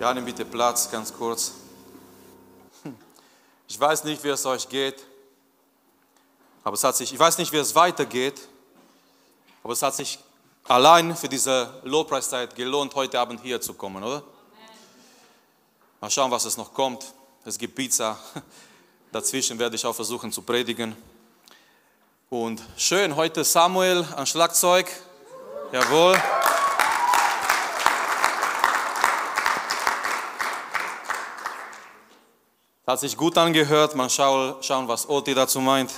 Ja, nimm bitte Platz, ganz kurz. Ich weiß nicht, wie es euch geht, aber es hat sich, ich weiß nicht, wie es weitergeht, aber es hat sich allein für diese Lobpreiszeit gelohnt, heute Abend hier zu kommen, oder? Mal schauen, was es noch kommt. Es gibt Pizza. Dazwischen werde ich auch versuchen zu predigen. Und schön, heute Samuel an Schlagzeug. Jawohl. Hat sich gut angehört. Mal schauen, was Oti dazu meint.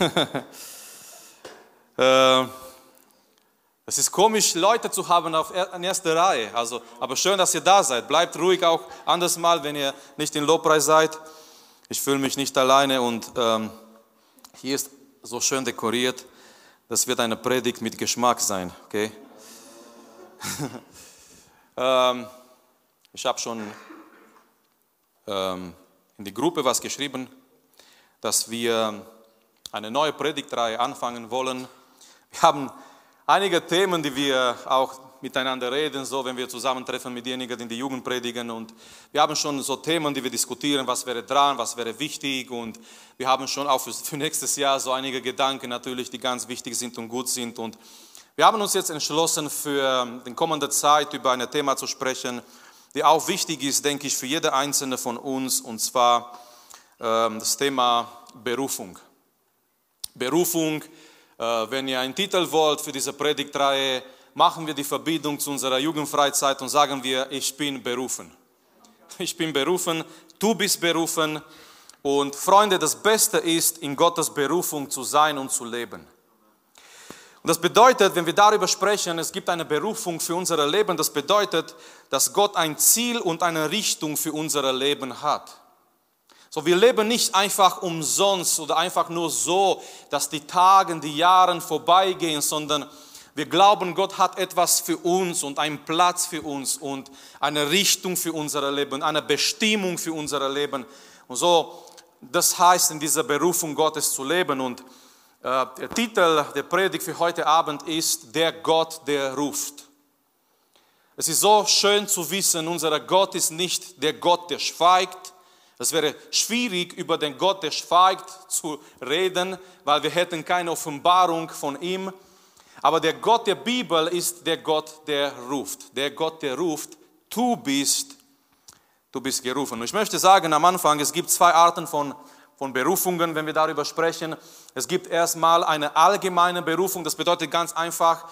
äh, es ist komisch, Leute zu haben auf in erster Reihe. Also, aber schön, dass ihr da seid. Bleibt ruhig auch anders mal, wenn ihr nicht in Lobpreis seid. Ich fühle mich nicht alleine und ähm, hier ist so schön dekoriert. Das wird eine Predigt mit Geschmack sein. Okay? ähm, ich habe schon ähm, in die Gruppe was geschrieben, dass wir eine neue Predigtreihe anfangen wollen. Wir haben einige Themen, die wir auch miteinander reden, so wenn wir zusammentreffen mit denjenigen, die in die Jugend predigen. Und wir haben schon so Themen, die wir diskutieren, was wäre dran, was wäre wichtig. Und wir haben schon auch für, nächstes Jahr so einige Gedanken natürlich, die ganz wichtig sind und gut sind. Und wir haben uns jetzt entschlossen, für die kommende Zeit über ein Thema zu sprechen, die auch wichtig ist, denke ich, für jede einzelne von uns, und zwar ähm, das Thema Berufung. Berufung, äh, wenn ihr einen Titel wollt für diese Predigtreihe, machen wir die Verbindung zu unserer Jugendfreizeit und sagen wir, ich bin berufen. Ich bin berufen, du bist berufen. Und Freunde, das Beste ist, in Gottes Berufung zu sein und zu leben. Und das bedeutet, wenn wir darüber sprechen, es gibt eine Berufung für unser Leben, das bedeutet, dass Gott ein Ziel und eine Richtung für unser Leben hat. So, wir leben nicht einfach umsonst oder einfach nur so, dass die Tage, die Jahre vorbeigehen, sondern wir glauben, Gott hat etwas für uns und einen Platz für uns und eine Richtung für unser Leben, eine Bestimmung für unser Leben. Und so, das heißt, in dieser Berufung Gottes zu leben. Und der Titel der Predigt für heute Abend ist Der Gott, der ruft. Es ist so schön zu wissen, unser Gott ist nicht der Gott, der schweigt. Es wäre schwierig, über den Gott, der schweigt, zu reden, weil wir hätten keine Offenbarung von ihm. Aber der Gott der Bibel ist der Gott, der ruft. Der Gott, der ruft, du bist, du bist gerufen. Und ich möchte sagen am Anfang, es gibt zwei Arten von von Berufungen, wenn wir darüber sprechen. Es gibt erstmal eine allgemeine Berufung, das bedeutet ganz einfach,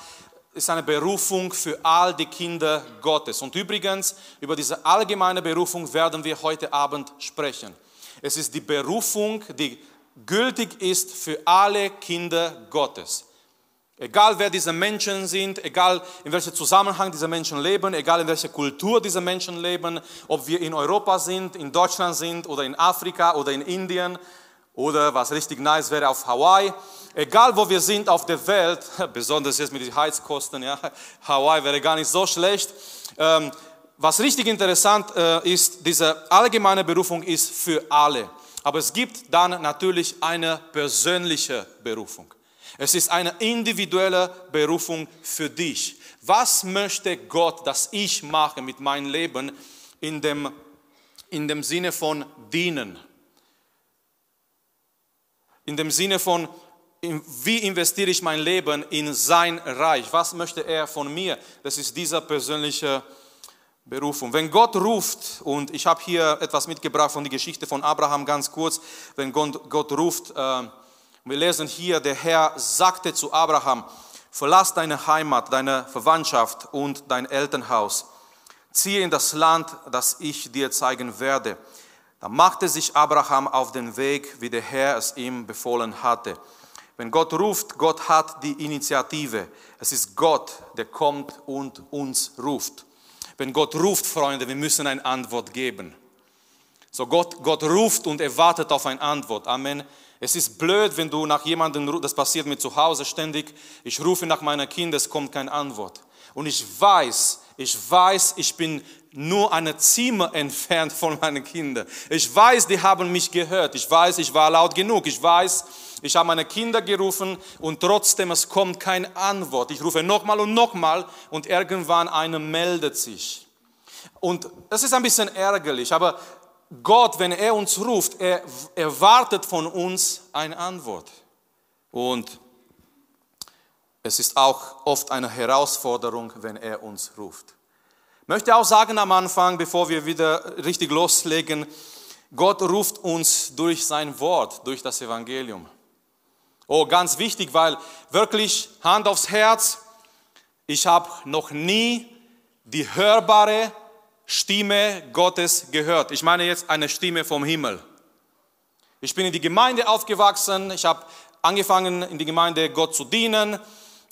ist eine Berufung für all die Kinder Gottes. Und übrigens, über diese allgemeine Berufung werden wir heute Abend sprechen. Es ist die Berufung, die gültig ist für alle Kinder Gottes. Egal wer diese Menschen sind, egal in welchem Zusammenhang diese Menschen leben, egal in welcher Kultur diese Menschen leben, ob wir in Europa sind, in Deutschland sind oder in Afrika oder in Indien oder was richtig nice wäre auf Hawaii. Egal wo wir sind auf der Welt, besonders jetzt mit den Heizkosten, ja, Hawaii wäre gar nicht so schlecht. Ähm, was richtig interessant äh, ist, diese allgemeine Berufung ist für alle. Aber es gibt dann natürlich eine persönliche Berufung. Es ist eine individuelle Berufung für dich. Was möchte Gott, dass ich mache mit meinem Leben in dem, in dem Sinne von dienen? In dem Sinne von, wie investiere ich mein Leben in sein Reich? Was möchte er von mir? Das ist dieser persönliche Berufung. Wenn Gott ruft, und ich habe hier etwas mitgebracht von der Geschichte von Abraham ganz kurz, wenn Gott, Gott ruft, äh, wir lesen hier, der Herr sagte zu Abraham, verlass deine Heimat, deine Verwandtschaft und dein Elternhaus. Ziehe in das Land, das ich dir zeigen werde. Da machte sich Abraham auf den Weg, wie der Herr es ihm befohlen hatte. Wenn Gott ruft, Gott hat die Initiative. Es ist Gott, der kommt und uns ruft. Wenn Gott ruft, Freunde, wir müssen eine Antwort geben. So Gott, Gott ruft und er wartet auf eine Antwort. Amen. Es ist blöd, wenn du nach jemandem, das passiert mir zu Hause ständig, ich rufe nach meiner Kind, es kommt keine Antwort. Und ich weiß, ich weiß, ich bin nur eine Zimmer entfernt von meinen Kindern. Ich weiß, die haben mich gehört. Ich weiß, ich war laut genug. Ich weiß, ich habe meine Kinder gerufen und trotzdem es kommt keine Antwort. Ich rufe nochmal und nochmal und irgendwann eine meldet sich. Und das ist ein bisschen ärgerlich, aber Gott, wenn er uns ruft, er erwartet von uns eine Antwort. Und es ist auch oft eine Herausforderung, wenn er uns ruft. Ich möchte auch sagen am Anfang, bevor wir wieder richtig loslegen, Gott ruft uns durch sein Wort, durch das Evangelium. Oh, ganz wichtig, weil wirklich Hand aufs Herz, ich habe noch nie die hörbare Stimme Gottes gehört. Ich meine jetzt eine Stimme vom Himmel. Ich bin in die Gemeinde aufgewachsen, ich habe angefangen in die Gemeinde Gott zu dienen.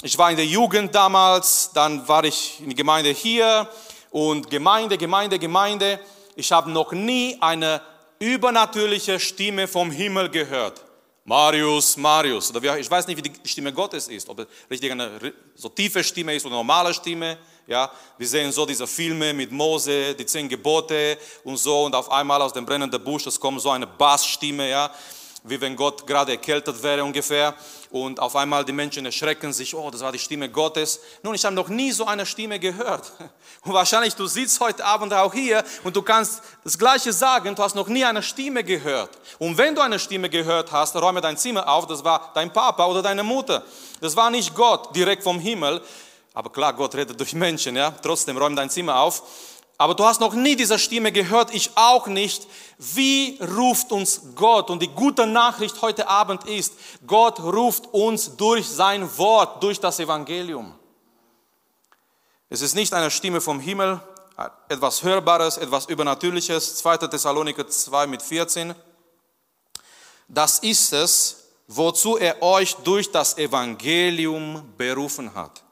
Ich war in der Jugend damals, dann war ich in die Gemeinde hier und Gemeinde, Gemeinde, Gemeinde. Ich habe noch nie eine übernatürliche Stimme vom Himmel gehört. Marius, Marius. Ich weiß nicht, wie die Stimme Gottes ist, ob es richtig eine so tiefe Stimme ist oder eine normale Stimme. Ja, wir sehen so diese Filme mit Mose, die zehn Gebote und so und auf einmal aus dem brennenden Busch, es kommt so eine Bassstimme, ja wie wenn Gott gerade erkältet wäre ungefähr. Und auf einmal die Menschen erschrecken sich, oh, das war die Stimme Gottes. Nun, ich habe noch nie so eine Stimme gehört. Und wahrscheinlich du sitzt heute Abend auch hier und du kannst das Gleiche sagen, du hast noch nie eine Stimme gehört. Und wenn du eine Stimme gehört hast, räume dein Zimmer auf, das war dein Papa oder deine Mutter. Das war nicht Gott direkt vom Himmel. Aber klar, Gott redet durch Menschen, ja. Trotzdem räume dein Zimmer auf aber du hast noch nie diese Stimme gehört, ich auch nicht. Wie ruft uns Gott? Und die gute Nachricht heute Abend ist, Gott ruft uns durch sein Wort, durch das Evangelium. Es ist nicht eine Stimme vom Himmel, etwas Hörbares, etwas Übernatürliches. 2. Thessaloniker 2 mit 14. Das ist es, wozu er euch durch das Evangelium berufen hat,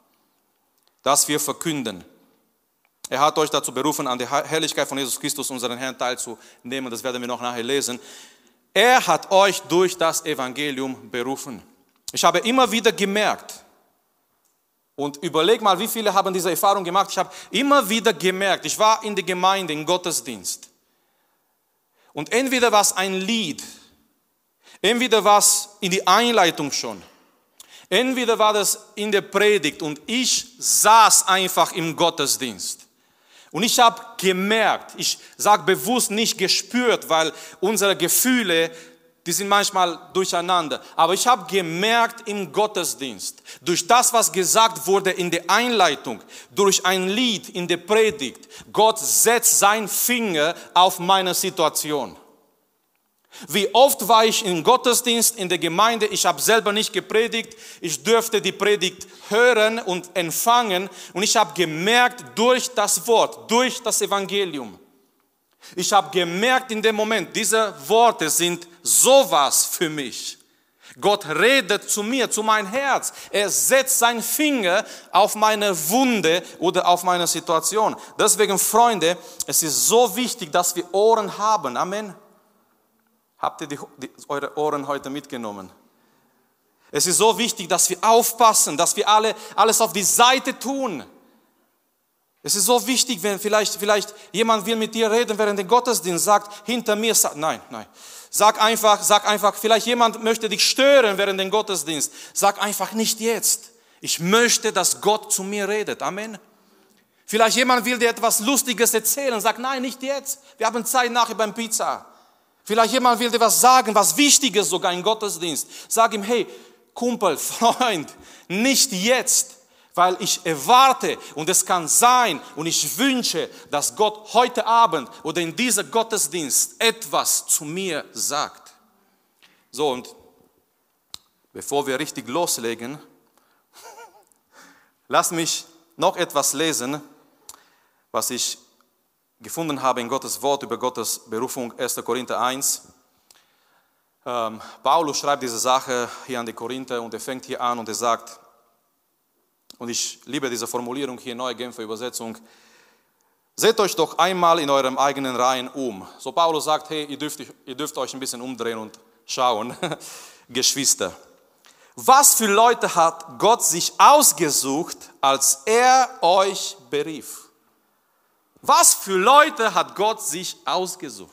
das wir verkünden er hat euch dazu berufen, an der Herrlichkeit von Jesus Christus, unseren Herrn, teilzunehmen. Das werden wir noch nachher lesen. Er hat euch durch das Evangelium berufen. Ich habe immer wieder gemerkt, und überleg mal, wie viele haben diese Erfahrung gemacht. Ich habe immer wieder gemerkt, ich war in der Gemeinde, im Gottesdienst. Und entweder war es ein Lied, entweder war es in die Einleitung schon, entweder war das in der Predigt und ich saß einfach im Gottesdienst. Und ich habe gemerkt, ich sage bewusst nicht gespürt, weil unsere Gefühle, die sind manchmal durcheinander. Aber ich habe gemerkt im Gottesdienst, durch das, was gesagt wurde in der Einleitung, durch ein Lied in der Predigt, Gott setzt sein Finger auf meine Situation. Wie oft war ich im Gottesdienst, in der Gemeinde, ich habe selber nicht gepredigt, ich dürfte die Predigt hören und empfangen und ich habe gemerkt durch das Wort, durch das Evangelium. Ich habe gemerkt in dem Moment, diese Worte sind sowas für mich. Gott redet zu mir, zu meinem Herz. Er setzt seinen Finger auf meine Wunde oder auf meine Situation. Deswegen, Freunde, es ist so wichtig, dass wir Ohren haben. Amen. Habt ihr die, die, eure Ohren heute mitgenommen? Es ist so wichtig, dass wir aufpassen, dass wir alle alles auf die Seite tun. Es ist so wichtig, wenn vielleicht, vielleicht jemand will mit dir reden während dem Gottesdienst, sagt hinter mir, sag, nein, nein. Sag einfach, sag einfach, vielleicht jemand möchte dich stören während dem Gottesdienst. Sag einfach nicht jetzt. Ich möchte, dass Gott zu mir redet. Amen. Vielleicht jemand will dir etwas Lustiges erzählen. Sag nein, nicht jetzt. Wir haben Zeit nachher beim Pizza. Vielleicht jemand will dir was sagen, was Wichtiges sogar im Gottesdienst. Sag ihm, hey, Kumpel, Freund, nicht jetzt, weil ich erwarte und es kann sein und ich wünsche, dass Gott heute Abend oder in diesem Gottesdienst etwas zu mir sagt. So, und bevor wir richtig loslegen, lass mich noch etwas lesen, was ich gefunden habe in Gottes Wort über Gottes Berufung, 1. Korinther 1. Ähm, Paulus schreibt diese Sache hier an die Korinther und er fängt hier an und er sagt, und ich liebe diese Formulierung hier, neue Genfer Übersetzung, seht euch doch einmal in eurem eigenen Reihen um. So Paulus sagt, hey, ihr dürft, ihr dürft euch ein bisschen umdrehen und schauen, Geschwister. Was für Leute hat Gott sich ausgesucht, als er euch berief? Was für Leute hat Gott sich ausgesucht?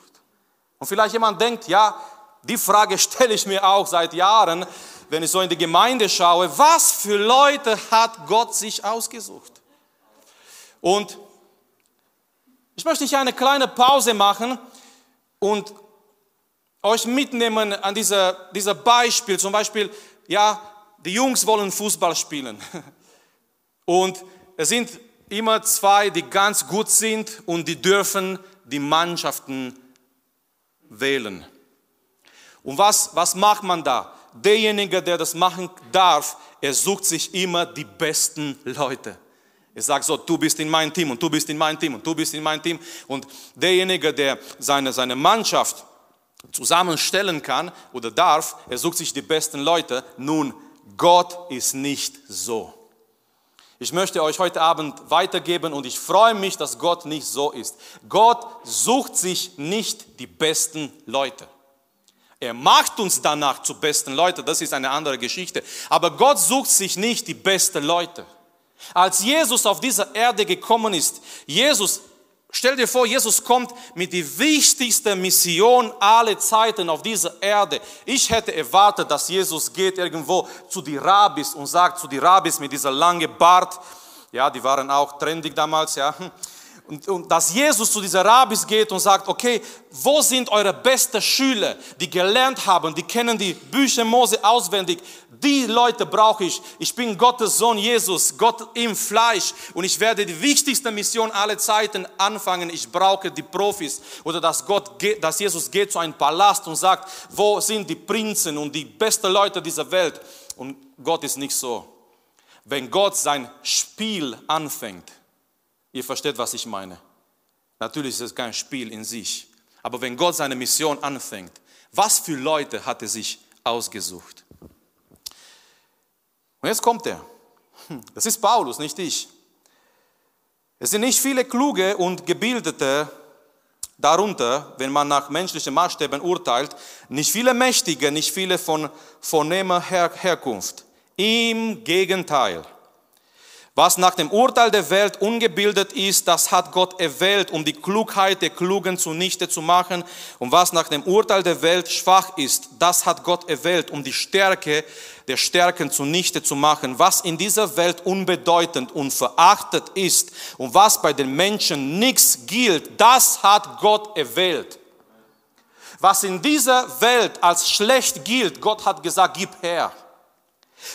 Und vielleicht jemand denkt, ja, die Frage stelle ich mir auch seit Jahren, wenn ich so in die Gemeinde schaue. Was für Leute hat Gott sich ausgesucht? Und Ich möchte hier eine kleine Pause machen und euch mitnehmen an dieser, dieser Beispiel. Zum Beispiel, ja, die Jungs wollen Fußball spielen. Und es sind immer zwei, die ganz gut sind und die dürfen die Mannschaften wählen. Und was, was macht man da? Derjenige, der das machen darf, er sucht sich immer die besten Leute. Er sagt so, du bist in mein Team und du bist in mein Team und du bist in mein Team. Und derjenige, der seine, seine Mannschaft zusammenstellen kann oder darf, er sucht sich die besten Leute. Nun, Gott ist nicht so. Ich möchte euch heute Abend weitergeben und ich freue mich, dass Gott nicht so ist. Gott sucht sich nicht die besten Leute. Er macht uns danach zu besten Leuten, das ist eine andere Geschichte. Aber Gott sucht sich nicht die besten Leute. Als Jesus auf dieser Erde gekommen ist, Jesus Stell dir vor, Jesus kommt mit die wichtigste Mission aller Zeiten auf dieser Erde. Ich hätte erwartet, dass Jesus geht irgendwo zu die Rabbis und sagt zu die Rabbis mit dieser lange Bart, ja, die waren auch trendig damals, ja, und, und dass Jesus zu dieser Rabbis geht und sagt, okay, wo sind eure besten Schüler, die gelernt haben, die kennen die Bücher Mose auswendig. Die Leute brauche ich. Ich bin Gottes Sohn Jesus, Gott im Fleisch. Und ich werde die wichtigste Mission aller Zeiten anfangen. Ich brauche die Profis. Oder dass, Gott geht, dass Jesus geht zu einem Palast und sagt, wo sind die Prinzen und die besten Leute dieser Welt. Und Gott ist nicht so. Wenn Gott sein Spiel anfängt, Ihr versteht, was ich meine. Natürlich ist es kein Spiel in sich. Aber wenn Gott seine Mission anfängt, was für Leute hat er sich ausgesucht? Und jetzt kommt er. Hm, das ist Paulus, nicht ich. Es sind nicht viele kluge und gebildete darunter, wenn man nach menschlichen Maßstäben urteilt, nicht viele Mächtige, nicht viele von vornehmer Her Herkunft. Im Gegenteil. Was nach dem Urteil der Welt ungebildet ist, das hat Gott erwählt, um die Klugheit der Klugen zunichte zu machen. Und was nach dem Urteil der Welt schwach ist, das hat Gott erwählt, um die Stärke der Stärken zunichte zu machen. Was in dieser Welt unbedeutend und verachtet ist und was bei den Menschen nichts gilt, das hat Gott erwählt. Was in dieser Welt als schlecht gilt, Gott hat gesagt, gib her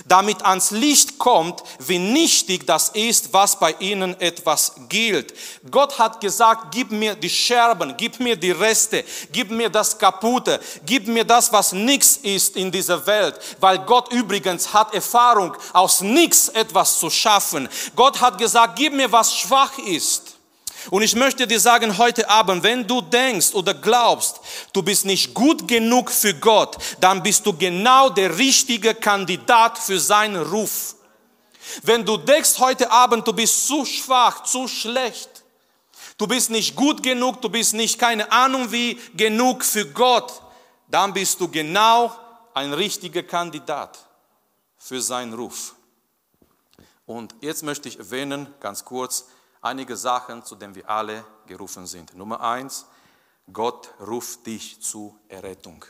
damit ans Licht kommt, wie nichtig das ist, was bei ihnen etwas gilt. Gott hat gesagt, gib mir die Scherben, gib mir die Reste, gib mir das Kaputte, gib mir das, was nichts ist in dieser Welt, weil Gott übrigens hat Erfahrung, aus nichts etwas zu schaffen. Gott hat gesagt, gib mir, was schwach ist. Und ich möchte dir sagen heute Abend, wenn du denkst oder glaubst, du bist nicht gut genug für Gott, dann bist du genau der richtige Kandidat für seinen Ruf. Wenn du denkst heute Abend, du bist zu schwach, zu schlecht, du bist nicht gut genug, du bist nicht keine Ahnung wie genug für Gott, dann bist du genau ein richtiger Kandidat für seinen Ruf. Und jetzt möchte ich erwähnen, ganz kurz, einige Sachen, zu denen wir alle gerufen sind. Nummer eins, Gott ruft dich zur Errettung.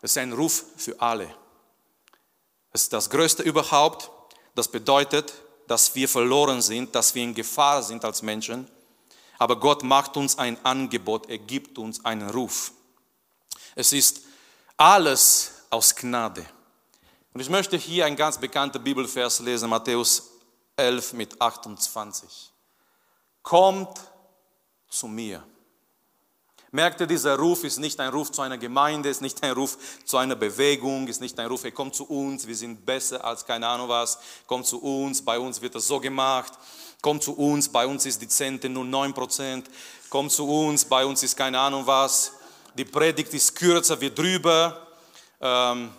Es ist ein Ruf für alle. Es ist das Größte überhaupt. Das bedeutet, dass wir verloren sind, dass wir in Gefahr sind als Menschen. Aber Gott macht uns ein Angebot, er gibt uns einen Ruf. Es ist alles aus Gnade. Und ich möchte hier ein ganz bekannter Bibelvers lesen, Matthäus 11 mit 28. Kommt zu mir. Merkt ihr, dieser Ruf ist nicht ein Ruf zu einer Gemeinde, ist nicht ein Ruf zu einer Bewegung, ist nicht ein Ruf, hey, kommt zu uns, wir sind besser als keine Ahnung was, kommt zu uns, bei uns wird das so gemacht, kommt zu uns, bei uns ist die Zente nur 9%, kommt zu uns, bei uns ist keine Ahnung was, die Predigt ist kürzer, wir drüber, ähm,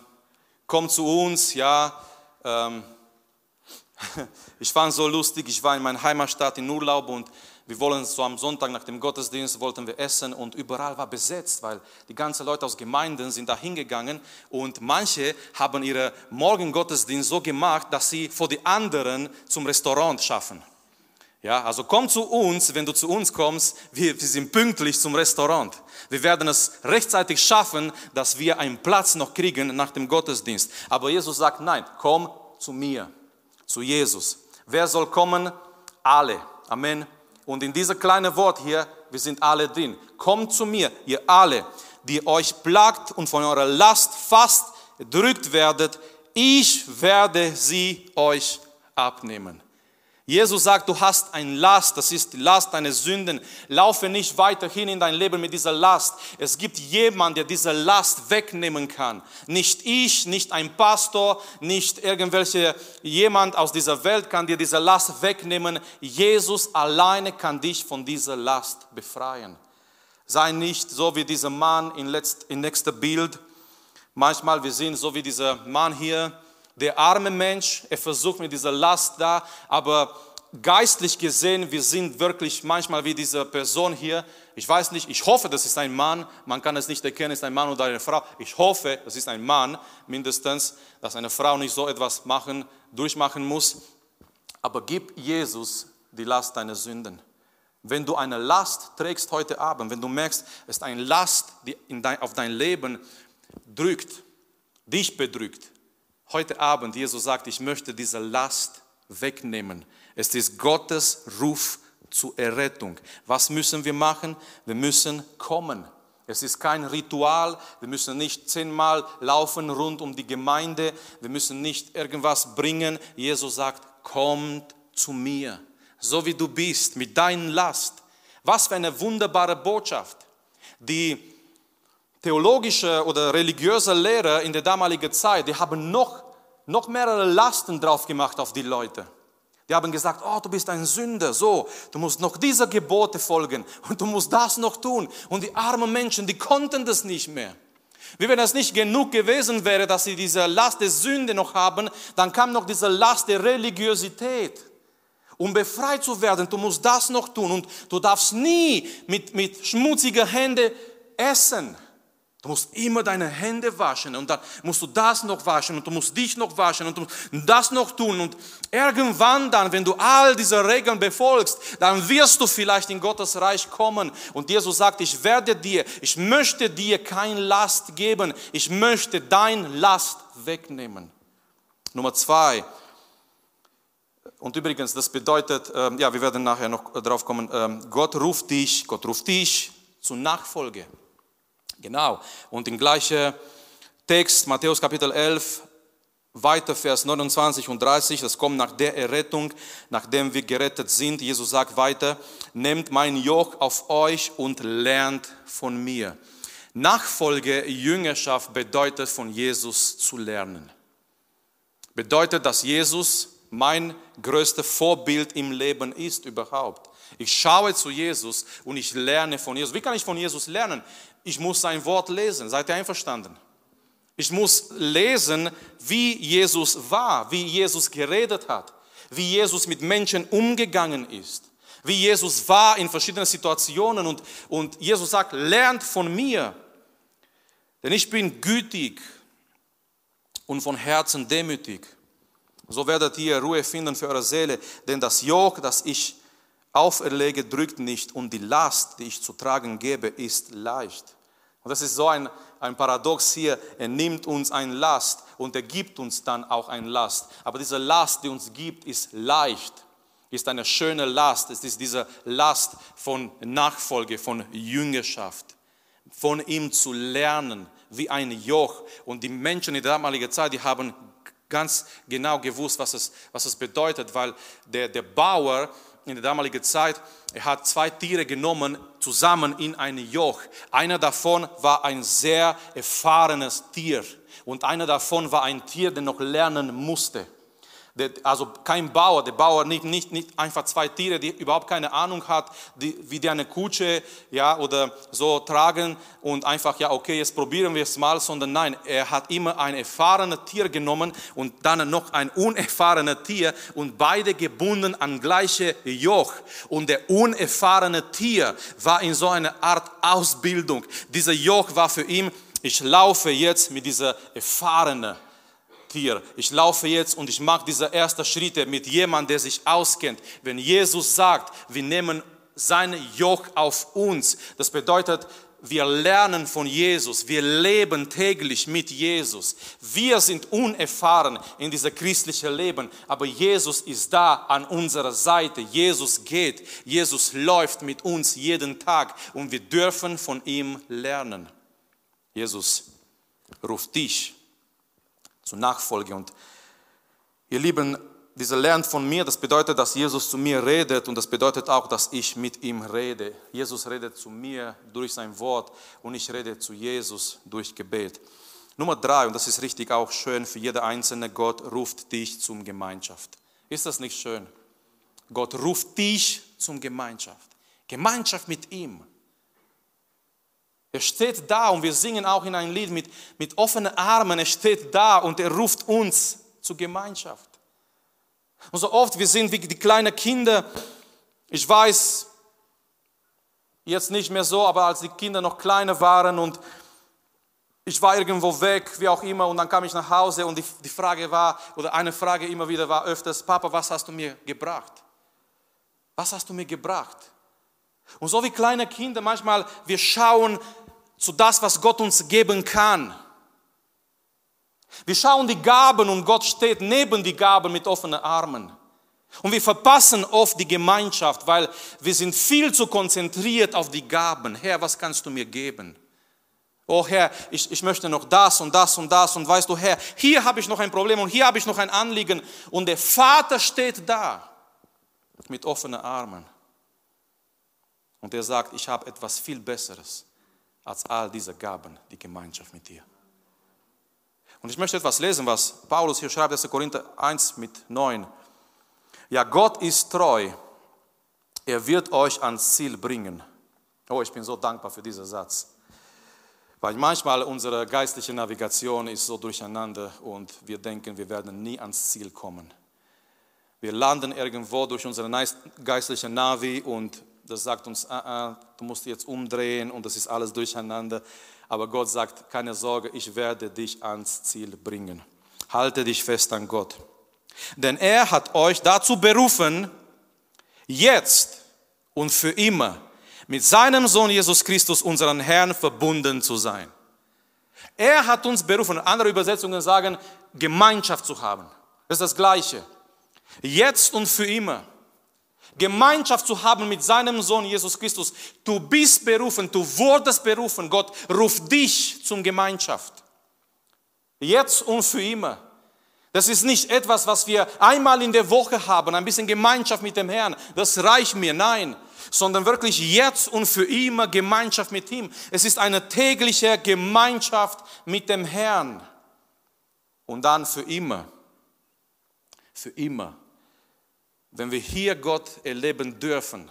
kommt zu uns, ja, ähm, Ich fand so lustig, ich war in meiner Heimatstadt in Urlaub und wir wollen so am Sonntag nach dem Gottesdienst wollten wir essen und überall war besetzt, weil die ganzen Leute aus Gemeinden sind da hingegangen und manche haben ihre Morgengottesdienst so gemacht, dass sie vor die anderen zum Restaurant schaffen. Ja, also komm zu uns, wenn du zu uns kommst, wir, wir sind pünktlich zum Restaurant. Wir werden es rechtzeitig schaffen, dass wir einen Platz noch kriegen nach dem Gottesdienst. Aber Jesus sagt, nein, komm zu mir zu Jesus. Wer soll kommen? Alle. Amen. Und in diesem kleinen Wort hier, wir sind alle drin. Kommt zu mir, ihr alle, die euch plagt und von eurer Last fast erdrückt werdet, ich werde sie euch abnehmen. Jesus sagt, du hast ein Last, das ist die Last deiner Sünden. Laufe nicht weiterhin in dein Leben mit dieser Last. Es gibt jemanden, der diese Last wegnehmen kann. Nicht ich, nicht ein Pastor, nicht irgendwelche jemand aus dieser Welt kann dir diese Last wegnehmen. Jesus alleine kann dich von dieser Last befreien. Sei nicht so wie dieser Mann im nächsten Bild. Manchmal wir sehen so wie dieser Mann hier, der arme Mensch, er versucht mit dieser Last da, aber geistlich gesehen, wir sind wirklich manchmal wie diese Person hier. Ich weiß nicht, ich hoffe, das ist ein Mann. Man kann es nicht erkennen, ist ein Mann oder eine Frau. Ich hoffe, das ist ein Mann, mindestens, dass eine Frau nicht so etwas machen, durchmachen muss. Aber gib Jesus die Last deiner Sünden. Wenn du eine Last trägst heute Abend, wenn du merkst, es ist eine Last, die dein, auf dein Leben drückt, dich bedrückt, heute Abend, Jesus sagt, ich möchte diese Last wegnehmen. Es ist Gottes Ruf zur Errettung. Was müssen wir machen? Wir müssen kommen. Es ist kein Ritual. Wir müssen nicht zehnmal laufen rund um die Gemeinde. Wir müssen nicht irgendwas bringen. Jesus sagt, kommt zu mir, so wie du bist, mit deinen Last. Was für eine wunderbare Botschaft. Die theologische oder religiöse Lehrer in der damaligen Zeit, die haben noch, noch mehrere Lasten drauf gemacht auf die Leute. Die haben gesagt, oh, du bist ein Sünder, so, du musst noch dieser Gebote folgen und du musst das noch tun. Und die armen Menschen, die konnten das nicht mehr. Wie wenn es nicht genug gewesen wäre, dass sie diese Last der Sünde noch haben, dann kam noch diese Last der Religiosität. Um befreit zu werden, du musst das noch tun und du darfst nie mit, mit schmutziger Hände essen. Du musst immer deine Hände waschen und dann musst du das noch waschen und du musst dich noch waschen und du musst das noch tun. Und irgendwann dann, wenn du all diese Regeln befolgst, dann wirst du vielleicht in Gottes Reich kommen. Und Jesus sagt, ich werde dir, ich möchte dir kein Last geben, ich möchte dein Last wegnehmen. Nummer zwei. Und übrigens, das bedeutet, ähm, ja, wir werden nachher noch drauf kommen, ähm, Gott ruft dich, Gott ruft dich zur Nachfolge. Genau. Und im gleichen Text, Matthäus Kapitel 11, weiter Vers 29 und 30, das kommt nach der Errettung, nachdem wir gerettet sind. Jesus sagt weiter, nehmt mein Joch auf euch und lernt von mir. Nachfolge, Jüngerschaft bedeutet von Jesus zu lernen. Bedeutet, dass Jesus mein größtes Vorbild im Leben ist überhaupt. Ich schaue zu Jesus und ich lerne von Jesus. Wie kann ich von Jesus lernen? ich muss sein Wort lesen. Seid ihr einverstanden? Ich muss lesen, wie Jesus war, wie Jesus geredet hat, wie Jesus mit Menschen umgegangen ist, wie Jesus war in verschiedenen Situationen. Und, und Jesus sagt, lernt von mir, denn ich bin gütig und von Herzen demütig. So werdet ihr Ruhe finden für eure Seele, denn das Joch, das ich auferlege, drückt nicht und die Last, die ich zu tragen gebe, ist leicht. Und das ist so ein, ein Paradox hier. Er nimmt uns ein Last und er gibt uns dann auch ein Last. Aber diese Last, die uns gibt, ist leicht, ist eine schöne Last. Es ist diese Last von Nachfolge, von Jüngerschaft, von ihm zu lernen, wie ein Joch. Und die Menschen in der damaligen Zeit, die haben ganz genau gewusst, was es, was es bedeutet, weil der, der Bauer, in der damaligen Zeit, er hat zwei Tiere genommen, zusammen in ein Joch. Einer davon war ein sehr erfahrenes Tier und einer davon war ein Tier, der noch lernen musste also kein Bauer, der Bauer nicht, nicht, nicht einfach zwei Tiere, die überhaupt keine Ahnung hat, die, wie die eine Kutsche ja, oder so tragen und einfach, ja, okay, jetzt probieren wir es mal, sondern nein, er hat immer ein erfahrenes Tier genommen und dann noch ein unerfahrenes Tier und beide gebunden an gleiche Joch. Und der unerfahrene Tier war in so einer Art Ausbildung. Dieser Joch war für ihn, ich laufe jetzt mit dieser erfahrenen Tier. Ich laufe jetzt und ich mache diese ersten Schritte mit jemandem, der sich auskennt. Wenn Jesus sagt, wir nehmen sein Joch auf uns, das bedeutet, wir lernen von Jesus, wir leben täglich mit Jesus. Wir sind unerfahren in dieser christlichen Leben, aber Jesus ist da an unserer Seite. Jesus geht, Jesus läuft mit uns jeden Tag und wir dürfen von ihm lernen. Jesus ruft dich zur Nachfolge und ihr Lieben, dieser lernt von mir, das bedeutet, dass Jesus zu mir redet und das bedeutet auch, dass ich mit ihm rede. Jesus redet zu mir durch sein Wort und ich rede zu Jesus durch Gebet. Nummer drei, und das ist richtig auch schön für jede einzelne, Gott ruft dich zum Gemeinschaft. Ist das nicht schön? Gott ruft dich zum Gemeinschaft. Gemeinschaft mit ihm. Er steht da und wir singen auch in ein Lied mit, mit offenen Armen. Er steht da und er ruft uns zur Gemeinschaft. Und so oft, wir sind wie die kleinen Kinder. Ich weiß, jetzt nicht mehr so, aber als die Kinder noch kleiner waren und ich war irgendwo weg, wie auch immer, und dann kam ich nach Hause und die, die Frage war, oder eine Frage immer wieder war öfters, Papa, was hast du mir gebracht? Was hast du mir gebracht? Und so wie kleine Kinder, manchmal, wir schauen zu das, was Gott uns geben kann. Wir schauen die Gaben und Gott steht neben die Gaben mit offenen Armen. Und wir verpassen oft die Gemeinschaft, weil wir sind viel zu konzentriert auf die Gaben. Herr, was kannst du mir geben? Oh Herr, ich, ich möchte noch das und das und das und weißt du, Herr, hier habe ich noch ein Problem und hier habe ich noch ein Anliegen. Und der Vater steht da mit offenen Armen. Und er sagt, ich habe etwas viel Besseres als all diese Gaben, die Gemeinschaft mit dir. Und ich möchte etwas lesen, was Paulus hier schreibt, 1. Korinther 1 mit 9. Ja, Gott ist treu. Er wird euch ans Ziel bringen. Oh, ich bin so dankbar für diesen Satz. Weil manchmal unsere geistliche Navigation ist so durcheinander und wir denken, wir werden nie ans Ziel kommen. Wir landen irgendwo durch unsere geistliche Navi und das sagt uns, ah, ah, du musst jetzt umdrehen und das ist alles durcheinander. Aber Gott sagt, keine Sorge, ich werde dich ans Ziel bringen. Halte dich fest an Gott. Denn er hat euch dazu berufen, jetzt und für immer mit seinem Sohn Jesus Christus, unseren Herrn, verbunden zu sein. Er hat uns berufen, andere Übersetzungen sagen, Gemeinschaft zu haben. Das ist das Gleiche. Jetzt und für immer. Gemeinschaft zu haben mit seinem Sohn Jesus Christus. Du bist berufen, du wurdest berufen. Gott ruft dich zum Gemeinschaft. Jetzt und für immer. Das ist nicht etwas, was wir einmal in der Woche haben, ein bisschen Gemeinschaft mit dem Herrn. Das reicht mir. Nein, sondern wirklich jetzt und für immer Gemeinschaft mit ihm. Es ist eine tägliche Gemeinschaft mit dem Herrn. Und dann für immer. Für immer wenn wir hier Gott erleben dürfen,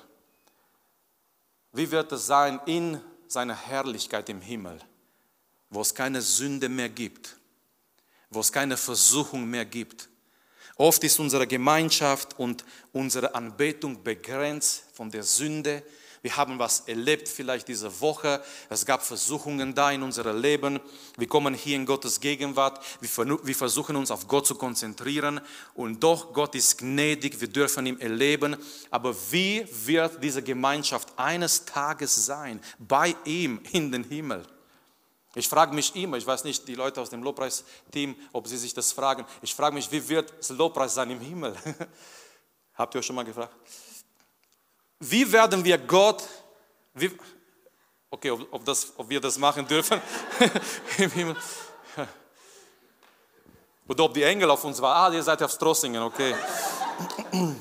wie wird es sein in seiner Herrlichkeit im Himmel, wo es keine Sünde mehr gibt, wo es keine Versuchung mehr gibt. Oft ist unsere Gemeinschaft und unsere Anbetung begrenzt von der Sünde, wir haben was erlebt vielleicht diese Woche. Es gab Versuchungen da in unserem Leben. Wir kommen hier in Gottes Gegenwart. Wir versuchen uns auf Gott zu konzentrieren. Und doch, Gott ist gnädig. Wir dürfen ihn erleben. Aber wie wird diese Gemeinschaft eines Tages sein? Bei ihm in den Himmel. Ich frage mich immer, ich weiß nicht, die Leute aus dem Lobpreisteam, ob sie sich das fragen. Ich frage mich, wie wird das Lobpreis sein im Himmel? Habt ihr euch schon mal gefragt? Wie werden wir Gott, wie, okay, ob, ob, das, ob wir das machen dürfen im Himmel. Oder ob die Engel auf uns waren. Ah, ihr seid auf Strossingen, okay.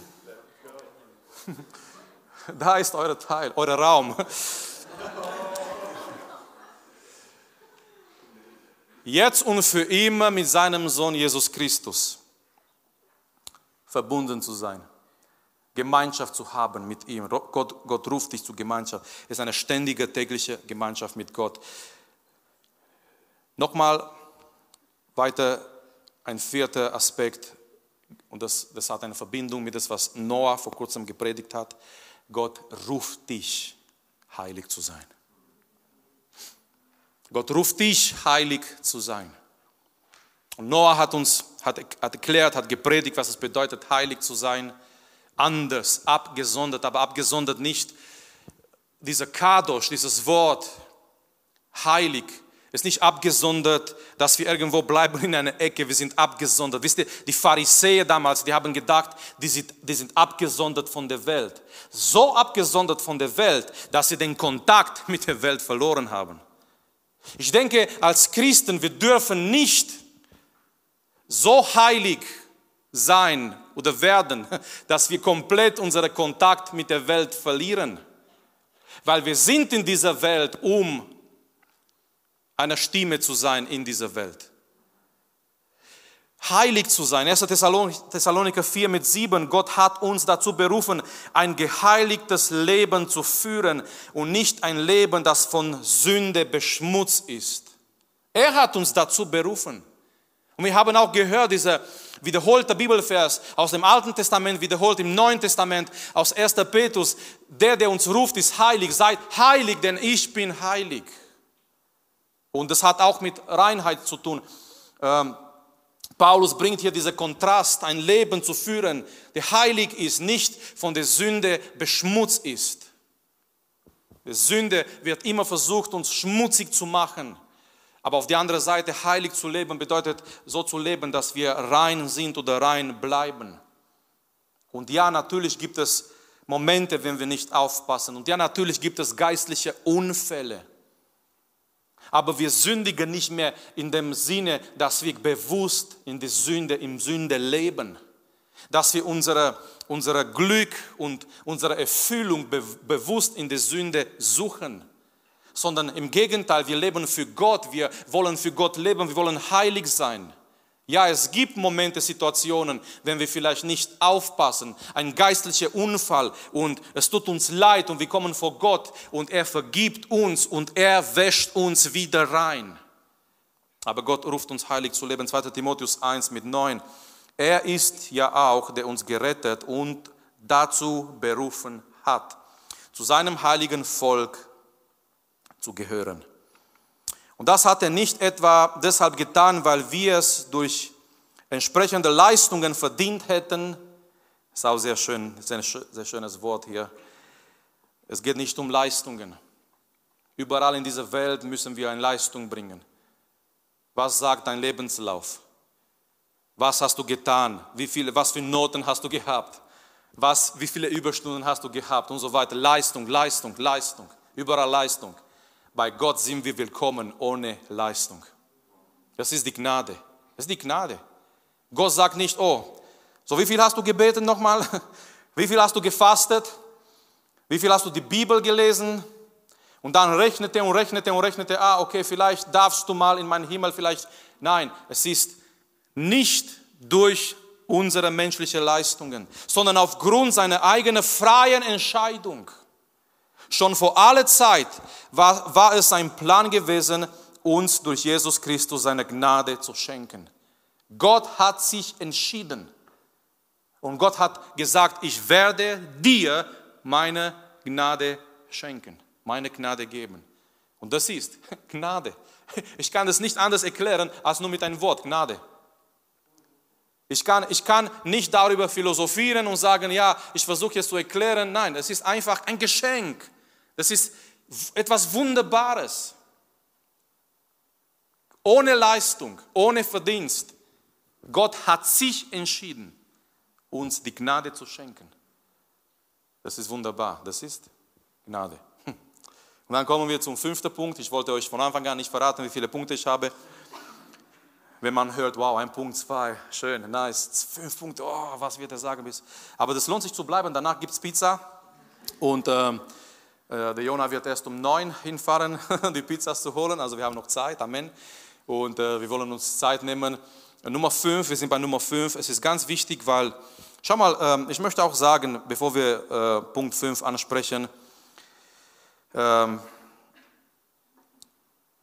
Da ist euer Teil, euer Raum. Jetzt und für immer mit seinem Sohn Jesus Christus verbunden zu sein. Gemeinschaft zu haben mit ihm. Gott, Gott ruft dich zur Gemeinschaft. Es ist eine ständige tägliche Gemeinschaft mit Gott. Nochmal weiter ein vierter Aspekt, und das, das hat eine Verbindung mit dem, was Noah vor kurzem gepredigt hat. Gott ruft dich, heilig zu sein. Gott ruft dich, heilig zu sein. Und Noah hat uns hat, hat erklärt, hat gepredigt, was es bedeutet, heilig zu sein anders, abgesondert, aber abgesondert nicht dieser Kadosh, dieses Wort, heilig. Ist nicht abgesondert, dass wir irgendwo bleiben in einer Ecke. Wir sind abgesondert. Wisst ihr, die Pharisäer damals, die haben gedacht, die sind, die sind abgesondert von der Welt. So abgesondert von der Welt, dass sie den Kontakt mit der Welt verloren haben. Ich denke, als Christen, wir dürfen nicht so heilig sein oder werden, dass wir komplett unseren Kontakt mit der Welt verlieren. Weil wir sind in dieser Welt, um eine Stimme zu sein in dieser Welt. Heilig zu sein. 1. Thessaloniker 4 mit 7. Gott hat uns dazu berufen, ein geheiligtes Leben zu führen und nicht ein Leben, das von Sünde beschmutzt ist. Er hat uns dazu berufen. Und wir haben auch gehört, dieser wiederholte Bibelvers aus dem Alten Testament, wiederholt im Neuen Testament, aus 1. Petrus, der, der uns ruft, ist heilig. Seid heilig, denn ich bin heilig. Und das hat auch mit Reinheit zu tun. Ähm, Paulus bringt hier diesen Kontrast, ein Leben zu führen, der heilig ist, nicht von der Sünde beschmutzt ist. Die Sünde wird immer versucht, uns schmutzig zu machen. Aber auf der anderen Seite, heilig zu leben, bedeutet so zu leben, dass wir rein sind oder rein bleiben. Und ja, natürlich gibt es Momente, wenn wir nicht aufpassen. Und ja, natürlich gibt es geistliche Unfälle. Aber wir sündigen nicht mehr in dem Sinne, dass wir bewusst in die Sünde, im Sünde leben. Dass wir unsere, unsere Glück und unsere Erfüllung be bewusst in der Sünde suchen sondern im Gegenteil, wir leben für Gott, wir wollen für Gott leben, wir wollen heilig sein. Ja, es gibt Momente, Situationen, wenn wir vielleicht nicht aufpassen, ein geistlicher Unfall und es tut uns leid und wir kommen vor Gott und er vergibt uns und er wäscht uns wieder rein. Aber Gott ruft uns heilig zu leben. 2. Timotheus 1 mit 9. Er ist ja auch, der uns gerettet und dazu berufen hat, zu seinem heiligen Volk zu gehören. Und das hat er nicht etwa deshalb getan, weil wir es durch entsprechende Leistungen verdient hätten. Das ist auch sehr schön, sehr, sehr schönes Wort hier. Es geht nicht um Leistungen. Überall in dieser Welt müssen wir eine Leistung bringen. Was sagt dein Lebenslauf? Was hast du getan? Wie viele, was für Noten hast du gehabt? Was, wie viele Überstunden hast du gehabt? Und so weiter. Leistung, Leistung, Leistung. Überall Leistung. Bei Gott sind wir willkommen ohne Leistung. Das ist die Gnade. Das ist die Gnade. Gott sagt nicht, oh, so wie viel hast du gebetet nochmal? Wie viel hast du gefastet? Wie viel hast du die Bibel gelesen? Und dann rechnete und rechnete und rechnete, ah, okay, vielleicht darfst du mal in meinen Himmel, vielleicht. Nein, es ist nicht durch unsere menschlichen Leistungen, sondern aufgrund seiner eigenen freien Entscheidung. Schon vor aller Zeit war, war es sein Plan gewesen, uns durch Jesus Christus seine Gnade zu schenken. Gott hat sich entschieden und Gott hat gesagt, ich werde dir meine Gnade schenken, meine Gnade geben. Und das ist Gnade. Ich kann das nicht anders erklären als nur mit einem Wort, Gnade. Ich kann, ich kann nicht darüber philosophieren und sagen, ja, ich versuche es zu erklären. Nein, es ist einfach ein Geschenk. Das ist etwas Wunderbares. Ohne Leistung, ohne Verdienst. Gott hat sich entschieden, uns die Gnade zu schenken. Das ist wunderbar. Das ist Gnade. Und dann kommen wir zum fünften Punkt. Ich wollte euch von Anfang an nicht verraten, wie viele Punkte ich habe. Wenn man hört, wow, ein Punkt, zwei, schön, nice, fünf Punkte, oh, was wird er sagen? Aber das lohnt sich zu bleiben. Danach gibt es Pizza. Und ähm, äh, der Jonah wird erst um neun hinfahren, die Pizzas zu holen, also wir haben noch Zeit, Amen. Und äh, wir wollen uns Zeit nehmen. Nummer fünf, wir sind bei Nummer fünf. Es ist ganz wichtig, weil, schau mal, ähm, ich möchte auch sagen, bevor wir äh, Punkt fünf ansprechen, ähm,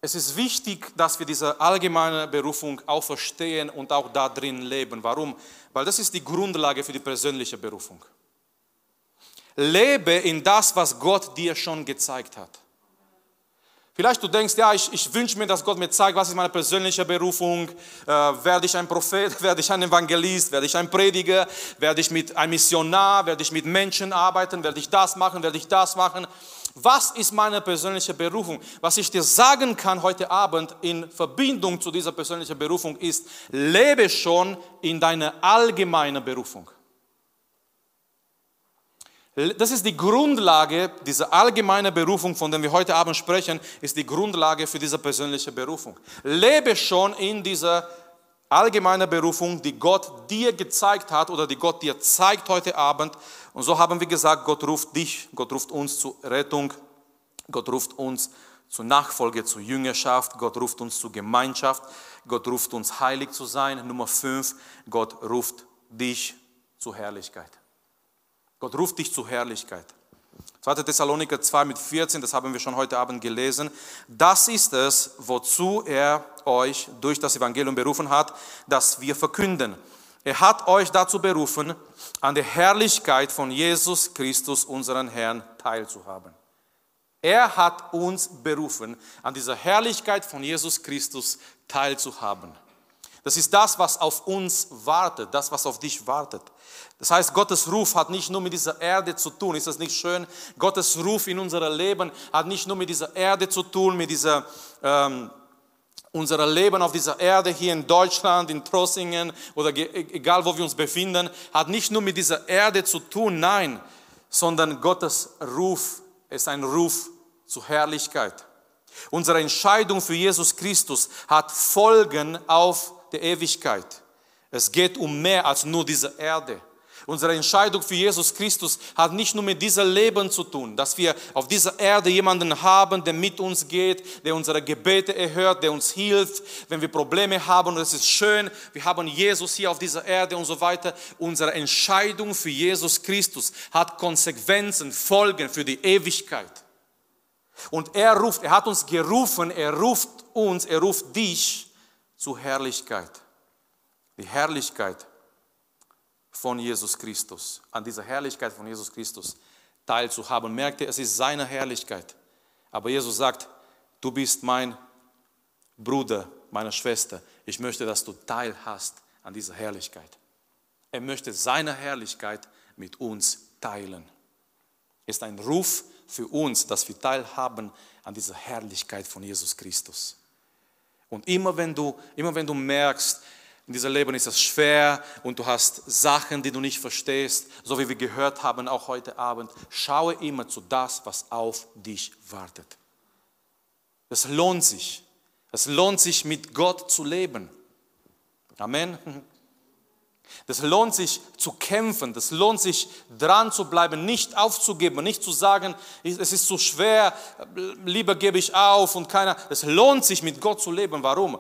es ist wichtig, dass wir diese allgemeine Berufung auch verstehen und auch da drin leben. Warum? Weil das ist die Grundlage für die persönliche Berufung. Lebe in das, was Gott dir schon gezeigt hat. Vielleicht du denkst, ja, ich, ich wünsche mir, dass Gott mir zeigt, was ist meine persönliche Berufung. Äh, werde ich ein Prophet, werde ich ein Evangelist, werde ich ein Prediger, werde ich mit einem Missionar, werde ich mit Menschen arbeiten, werde ich das machen, werde ich das machen. Was ist meine persönliche Berufung? Was ich dir sagen kann heute Abend in Verbindung zu dieser persönlichen Berufung ist, lebe schon in deiner allgemeinen Berufung. Das ist die Grundlage, diese allgemeine Berufung, von der wir heute Abend sprechen, ist die Grundlage für diese persönliche Berufung. Lebe schon in dieser allgemeinen Berufung, die Gott dir gezeigt hat oder die Gott dir zeigt heute Abend. Und so haben wir gesagt, Gott ruft dich, Gott ruft uns zur Rettung, Gott ruft uns zur Nachfolge, zur Jüngerschaft, Gott ruft uns zur Gemeinschaft, Gott ruft uns heilig zu sein. Nummer fünf, Gott ruft dich zur Herrlichkeit. Gott ruft dich zur Herrlichkeit. 2. Thessaloniker 2 mit 14, das haben wir schon heute Abend gelesen. Das ist es, wozu er euch durch das Evangelium berufen hat, das wir verkünden. Er hat euch dazu berufen, an der Herrlichkeit von Jesus Christus, unseren Herrn, teilzuhaben. Er hat uns berufen, an dieser Herrlichkeit von Jesus Christus teilzuhaben. Das ist das, was auf uns wartet, das, was auf dich wartet. Das heißt, Gottes Ruf hat nicht nur mit dieser Erde zu tun. Ist das nicht schön? Gottes Ruf in unser Leben hat nicht nur mit dieser Erde zu tun, mit dieser, ähm, unser Leben auf dieser Erde hier in Deutschland, in Trossingen oder e-, egal wo wir uns befinden, hat nicht nur mit dieser Erde zu tun, nein, sondern Gottes Ruf ist ein Ruf zur Herrlichkeit. Unsere Entscheidung für Jesus Christus hat Folgen auf der Ewigkeit. Es geht um mehr als nur diese Erde. Unsere Entscheidung für Jesus Christus hat nicht nur mit diesem Leben zu tun, dass wir auf dieser Erde jemanden haben, der mit uns geht, der unsere Gebete erhört, der uns hilft, wenn wir Probleme haben. Und es ist schön, wir haben Jesus hier auf dieser Erde und so weiter. Unsere Entscheidung für Jesus Christus hat Konsequenzen, Folgen für die Ewigkeit. Und er ruft, er hat uns gerufen, er ruft uns, er ruft dich zur Herrlichkeit. Die Herrlichkeit von Jesus Christus, an dieser Herrlichkeit von Jesus Christus teilzuhaben. Merkte, es ist seine Herrlichkeit. Aber Jesus sagt, du bist mein Bruder, meine Schwester. Ich möchte, dass du Teil hast an dieser Herrlichkeit. Er möchte seine Herrlichkeit mit uns teilen. Ist ein Ruf für uns, dass wir teilhaben an dieser Herrlichkeit von Jesus Christus. Und immer wenn du, immer wenn du merkst, in diesem Leben ist es schwer und du hast Sachen, die du nicht verstehst, so wie wir gehört haben, auch heute Abend. Schaue immer zu das, was auf dich wartet. Es lohnt sich. Es lohnt sich, mit Gott zu leben. Amen. Das lohnt sich zu kämpfen, das lohnt sich dran zu bleiben, nicht aufzugeben, nicht zu sagen, es ist zu schwer, lieber gebe ich auf und keiner. Es lohnt sich mit Gott zu leben. Warum?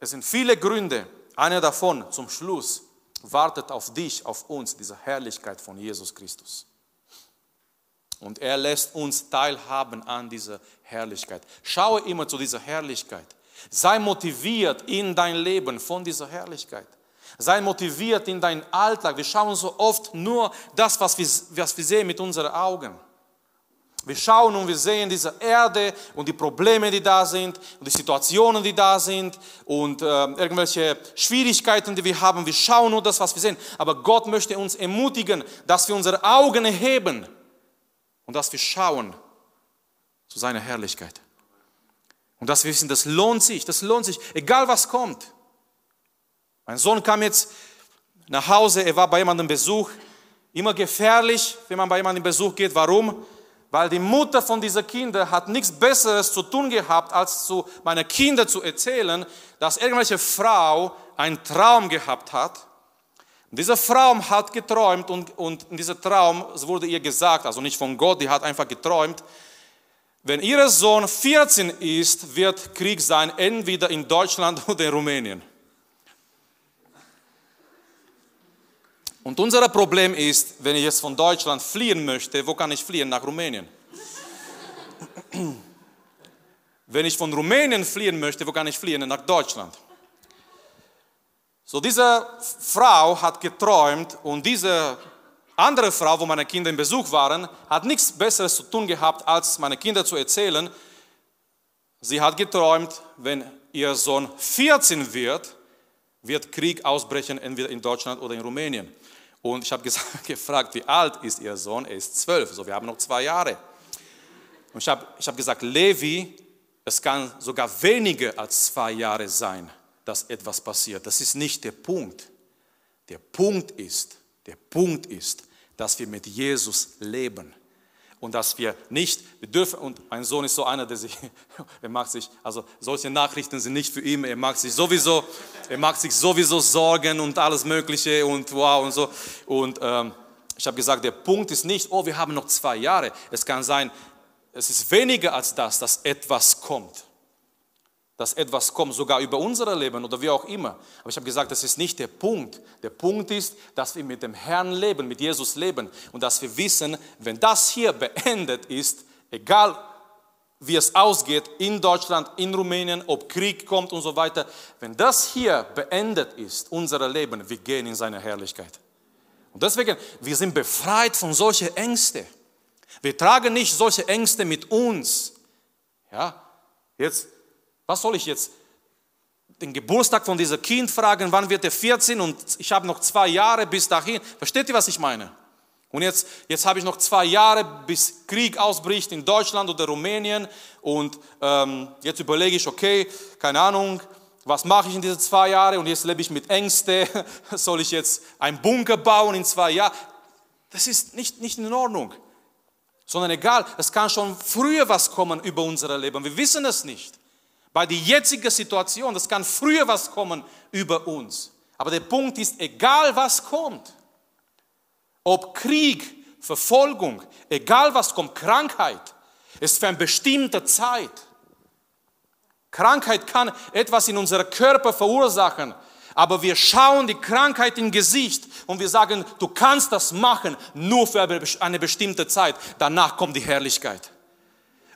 Es sind viele Gründe. Einer davon zum Schluss wartet auf dich, auf uns, diese Herrlichkeit von Jesus Christus. Und er lässt uns teilhaben an dieser Herrlichkeit. Schaue immer zu dieser Herrlichkeit. Sei motiviert in dein Leben von dieser Herrlichkeit. Sei motiviert in deinen Alltag. Wir schauen so oft nur das, was wir, was wir sehen mit unseren Augen. Wir schauen und wir sehen diese Erde und die Probleme, die da sind und die Situationen, die da sind und äh, irgendwelche Schwierigkeiten, die wir haben. Wir schauen nur das, was wir sehen. Aber Gott möchte uns ermutigen, dass wir unsere Augen erheben und dass wir schauen zu seiner Herrlichkeit. Und dass wir wissen, das lohnt sich, das lohnt sich, egal was kommt. Mein Sohn kam jetzt nach Hause, er war bei jemandem Besuch. Immer gefährlich, wenn man bei jemandem Besuch geht. Warum? Weil die Mutter von dieser Kinder hat nichts Besseres zu tun gehabt, als zu meinen Kindern zu erzählen, dass irgendwelche Frau einen Traum gehabt hat. Diese Frau hat geträumt und, und in diesem Traum wurde ihr gesagt, also nicht von Gott, die hat einfach geträumt, wenn ihr Sohn 14 ist, wird Krieg sein, entweder in Deutschland oder in Rumänien. Und unser Problem ist, wenn ich jetzt von Deutschland fliehen möchte, wo kann ich fliehen? Nach Rumänien. wenn ich von Rumänien fliehen möchte, wo kann ich fliehen? Nach Deutschland. So, diese Frau hat geträumt und diese andere Frau, wo meine Kinder im Besuch waren, hat nichts Besseres zu tun gehabt, als meine Kinder zu erzählen. Sie hat geträumt, wenn ihr Sohn 14 wird, wird Krieg ausbrechen, entweder in Deutschland oder in Rumänien. Und ich habe gefragt, wie alt ist Ihr Sohn? Er ist zwölf, so wir haben noch zwei Jahre. Und ich habe ich hab gesagt, Levi, es kann sogar weniger als zwei Jahre sein, dass etwas passiert. Das ist nicht der Punkt. Der Punkt ist, der Punkt ist, dass wir mit Jesus leben und dass wir nicht, wir dürfen, und mein Sohn ist so einer, der sich, er macht sich, also solche Nachrichten sind nicht für ihn, er macht sich sowieso, er macht sich sowieso Sorgen und alles Mögliche und wow und so. Und ähm, ich habe gesagt, der Punkt ist nicht, oh, wir haben noch zwei Jahre. Es kann sein, es ist weniger als das, dass etwas kommt dass etwas kommt, sogar über unser Leben oder wie auch immer. Aber ich habe gesagt, das ist nicht der Punkt. Der Punkt ist, dass wir mit dem Herrn leben, mit Jesus leben und dass wir wissen, wenn das hier beendet ist, egal wie es ausgeht in Deutschland, in Rumänien, ob Krieg kommt und so weiter, wenn das hier beendet ist, unser Leben, wir gehen in seine Herrlichkeit. Und deswegen, wir sind befreit von solchen Ängsten. Wir tragen nicht solche Ängste mit uns. Ja, jetzt was soll ich jetzt den Geburtstag von diesem Kind fragen, wann wird er 14 und ich habe noch zwei Jahre bis dahin. Versteht ihr, was ich meine? Und jetzt, jetzt habe ich noch zwei Jahre, bis Krieg ausbricht in Deutschland oder Rumänien. Und ähm, jetzt überlege ich, okay, keine Ahnung, was mache ich in diesen zwei Jahren? Und jetzt lebe ich mit Ängsten. Soll ich jetzt einen Bunker bauen in zwei Jahren? Das ist nicht, nicht in Ordnung. Sondern egal, es kann schon früher was kommen über unser Leben. Wir wissen es nicht. Bei der jetzigen Situation, das kann früher was kommen über uns. Aber der Punkt ist, egal was kommt, ob Krieg, Verfolgung, egal was kommt, Krankheit, ist für eine bestimmte Zeit. Krankheit kann etwas in unserem Körper verursachen, aber wir schauen die Krankheit im Gesicht und wir sagen, du kannst das machen, nur für eine bestimmte Zeit. Danach kommt die Herrlichkeit.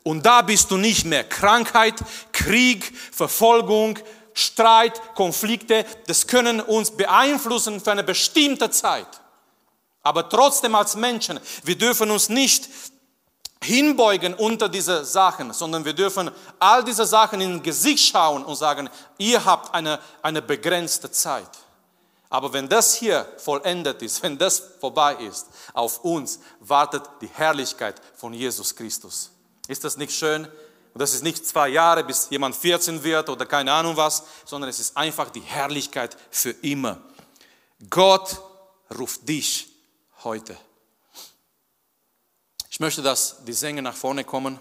Und da bist du nicht mehr. Krankheit, Krieg, Verfolgung, Streit, Konflikte, das können uns beeinflussen für eine bestimmte Zeit. Aber trotzdem als Menschen, wir dürfen uns nicht hinbeugen unter diese Sachen, sondern wir dürfen all diese Sachen in Gesicht schauen und sagen, ihr habt eine, eine begrenzte Zeit. Aber wenn das hier vollendet ist, wenn das vorbei ist, auf uns wartet die Herrlichkeit von Jesus Christus. Ist das nicht schön? Und das ist nicht zwei Jahre, bis jemand 14 wird oder keine Ahnung was, sondern es ist einfach die Herrlichkeit für immer. Gott ruft dich heute. Ich möchte, dass die Sänger nach vorne kommen.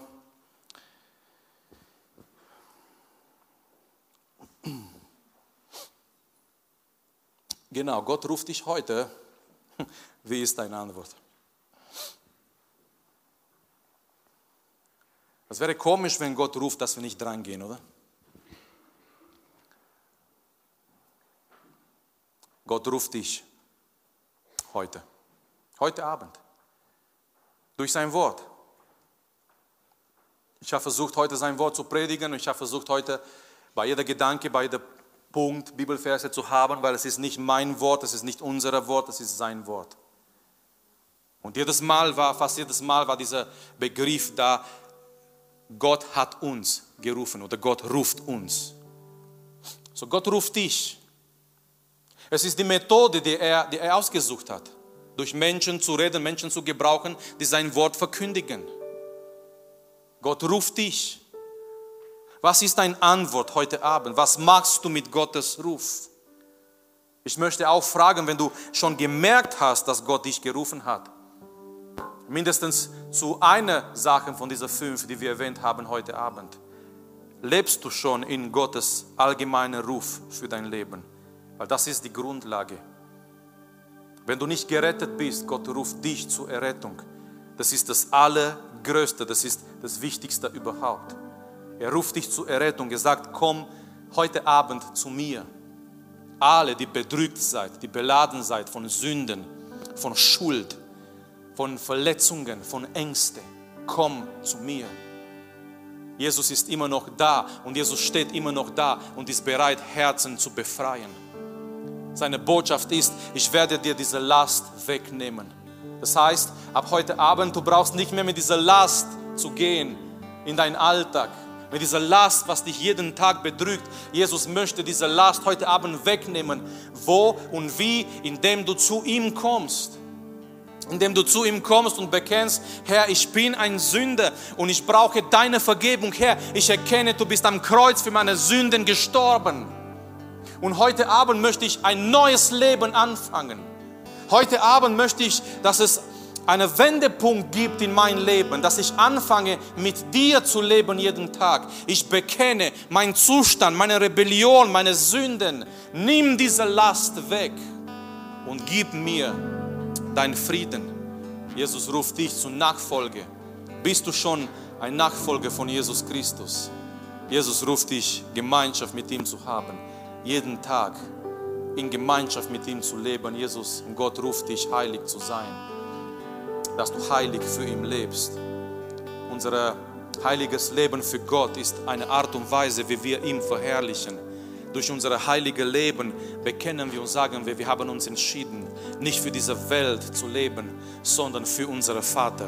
Genau, Gott ruft dich heute. Wie ist deine Antwort? Das wäre komisch, wenn Gott ruft, dass wir nicht dran gehen, oder? Gott ruft dich heute, heute Abend, durch sein Wort. Ich habe versucht, heute sein Wort zu predigen und ich habe versucht, heute bei jeder Gedanke, bei jeder Punkt Bibelverse zu haben, weil es ist nicht mein Wort, es ist nicht unser Wort, es ist sein Wort. Und jedes Mal war, fast jedes Mal war dieser Begriff da, Gott hat uns gerufen oder Gott ruft uns. So Gott ruft dich. Es ist die Methode, die er, die er ausgesucht hat, durch Menschen zu reden, Menschen zu gebrauchen, die sein Wort verkündigen. Gott ruft dich. Was ist deine Antwort heute Abend? Was machst du mit Gottes Ruf? Ich möchte auch fragen, wenn du schon gemerkt hast, dass Gott dich gerufen hat, mindestens zu einer Sache von dieser fünf, die wir erwähnt haben heute Abend. Lebst du schon in Gottes allgemeinen Ruf für dein Leben? Weil das ist die Grundlage. Wenn du nicht gerettet bist, Gott ruft dich zur Errettung. Das ist das Allergrößte, das ist das Wichtigste überhaupt. Er ruft dich zur Errettung. Er sagt, komm heute Abend zu mir. Alle, die bedrückt seid, die beladen seid von Sünden, von Schuld, von Verletzungen, von Ängsten. Komm zu mir. Jesus ist immer noch da und Jesus steht immer noch da und ist bereit, Herzen zu befreien. Seine Botschaft ist, ich werde dir diese Last wegnehmen. Das heißt, ab heute Abend, du brauchst nicht mehr mit dieser Last zu gehen in deinen Alltag, mit dieser Last, was dich jeden Tag bedrückt. Jesus möchte diese Last heute Abend wegnehmen. Wo und wie? Indem du zu ihm kommst indem du zu ihm kommst und bekennst, Herr, ich bin ein Sünder und ich brauche deine Vergebung. Herr, ich erkenne, du bist am Kreuz für meine Sünden gestorben. Und heute Abend möchte ich ein neues Leben anfangen. Heute Abend möchte ich, dass es einen Wendepunkt gibt in mein Leben, dass ich anfange mit dir zu leben jeden Tag. Ich bekenne meinen Zustand, meine Rebellion, meine Sünden. Nimm diese Last weg und gib mir deinen Frieden. Jesus ruft dich zur Nachfolge. Bist du schon ein Nachfolger von Jesus Christus? Jesus ruft dich, Gemeinschaft mit ihm zu haben, jeden Tag in Gemeinschaft mit ihm zu leben. Jesus Gott ruft dich, heilig zu sein dass du heilig für ihn lebst. Unser heiliges Leben für Gott ist eine Art und Weise, wie wir ihn verherrlichen. Durch unser heiliges Leben bekennen wir und sagen wir, wir haben uns entschieden, nicht für diese Welt zu leben, sondern für unseren Vater.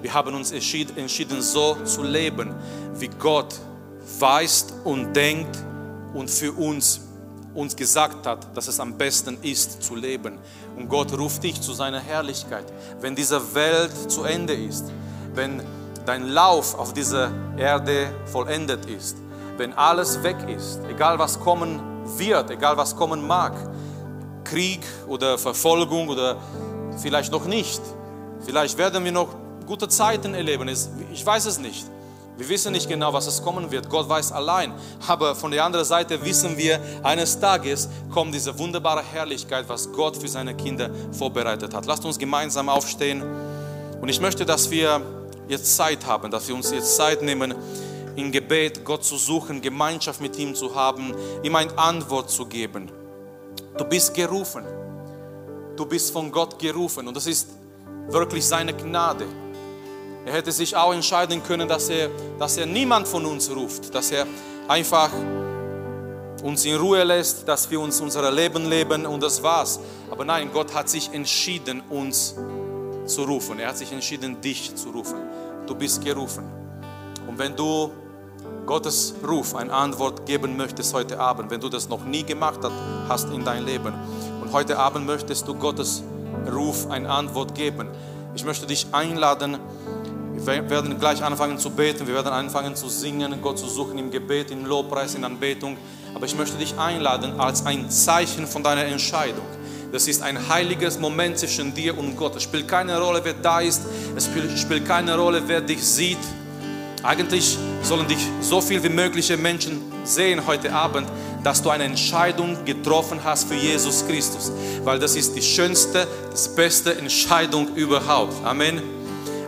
Wir haben uns entschieden, so zu leben, wie Gott weiß und denkt und für uns uns gesagt hat, dass es am besten ist zu leben. Und Gott ruft dich zu seiner Herrlichkeit. Wenn diese Welt zu Ende ist, wenn dein Lauf auf dieser Erde vollendet ist, wenn alles weg ist, egal was kommen wird, egal was kommen mag, Krieg oder Verfolgung oder vielleicht noch nicht, vielleicht werden wir noch gute Zeiten erleben, ich weiß es nicht. Wir wissen nicht genau, was es kommen wird. Gott weiß allein. Aber von der anderen Seite wissen wir, eines Tages kommt diese wunderbare Herrlichkeit, was Gott für seine Kinder vorbereitet hat. Lasst uns gemeinsam aufstehen. Und ich möchte, dass wir jetzt Zeit haben, dass wir uns jetzt Zeit nehmen, im Gebet Gott zu suchen, Gemeinschaft mit ihm zu haben, ihm eine Antwort zu geben. Du bist gerufen. Du bist von Gott gerufen und das ist wirklich seine Gnade. Er hätte sich auch entscheiden können, dass er, dass er niemand von uns ruft, dass er einfach uns in Ruhe lässt, dass wir uns unser Leben leben und das war's. Aber nein, Gott hat sich entschieden, uns zu rufen. Er hat sich entschieden, dich zu rufen. Du bist gerufen. Und wenn du Gottes Ruf eine Antwort geben möchtest heute Abend, wenn du das noch nie gemacht hast in dein Leben und heute Abend möchtest du Gottes Ruf eine Antwort geben, ich möchte dich einladen, wir werden gleich anfangen zu beten, wir werden anfangen zu singen, Gott zu suchen im Gebet, im Lobpreis, in Anbetung. Aber ich möchte dich einladen als ein Zeichen von deiner Entscheidung. Das ist ein heiliges Moment zwischen dir und Gott. Es spielt keine Rolle, wer da ist. Es spielt keine Rolle, wer dich sieht. Eigentlich sollen dich so viel wie mögliche Menschen sehen heute Abend, dass du eine Entscheidung getroffen hast für Jesus Christus. Weil das ist die schönste, das beste Entscheidung überhaupt. Amen.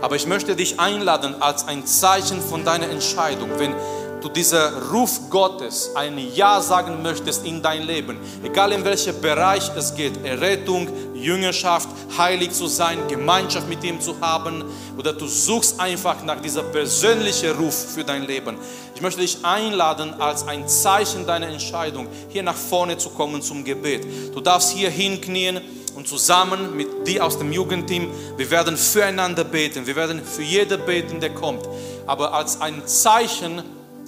Aber ich möchte dich einladen als ein Zeichen von deiner Entscheidung, wenn du dieser Ruf Gottes ein Ja sagen möchtest in dein Leben, egal in welchem Bereich es geht, Errettung, Jüngerschaft, heilig zu sein, Gemeinschaft mit ihm zu haben, oder du suchst einfach nach dieser persönlichen Ruf für dein Leben. Ich möchte dich einladen, als ein Zeichen deiner Entscheidung hier nach vorne zu kommen zum Gebet. Du darfst hier hinknien und zusammen mit dir aus dem Jugendteam, wir werden füreinander beten, wir werden für jeden beten, der kommt. Aber als ein Zeichen,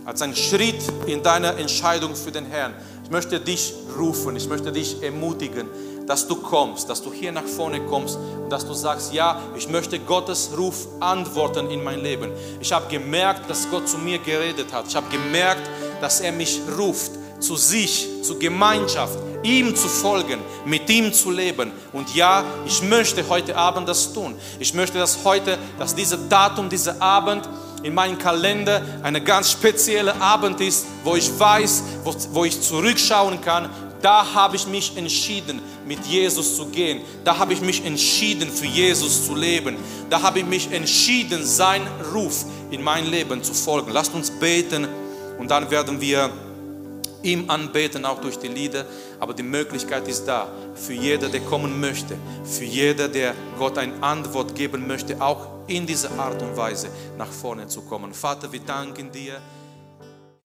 als ein Schritt in deiner Entscheidung für den Herrn, ich möchte dich rufen, ich möchte dich ermutigen, dass du kommst, dass du hier nach vorne kommst und dass du sagst, ja, ich möchte Gottes Ruf antworten in mein Leben. Ich habe gemerkt, dass Gott zu mir geredet hat. Ich habe gemerkt, dass er mich ruft zu sich, zur Gemeinschaft, ihm zu folgen, mit ihm zu leben. Und ja, ich möchte heute Abend das tun. Ich möchte, dass heute, dass dieser Datum, dieser Abend in meinem Kalender eine ganz spezielle Abend ist, wo ich weiß, wo, wo ich zurückschauen kann. Da habe ich mich entschieden, mit Jesus zu gehen. Da habe ich mich entschieden, für Jesus zu leben. Da habe ich mich entschieden, sein Ruf in mein Leben zu folgen. Lasst uns beten und dann werden wir ihm anbeten, auch durch die Lieder. Aber die Möglichkeit ist da für jeder, der kommen möchte, für jeder, der Gott eine Antwort geben möchte, auch in dieser Art und Weise nach vorne zu kommen. Vater, wir danken dir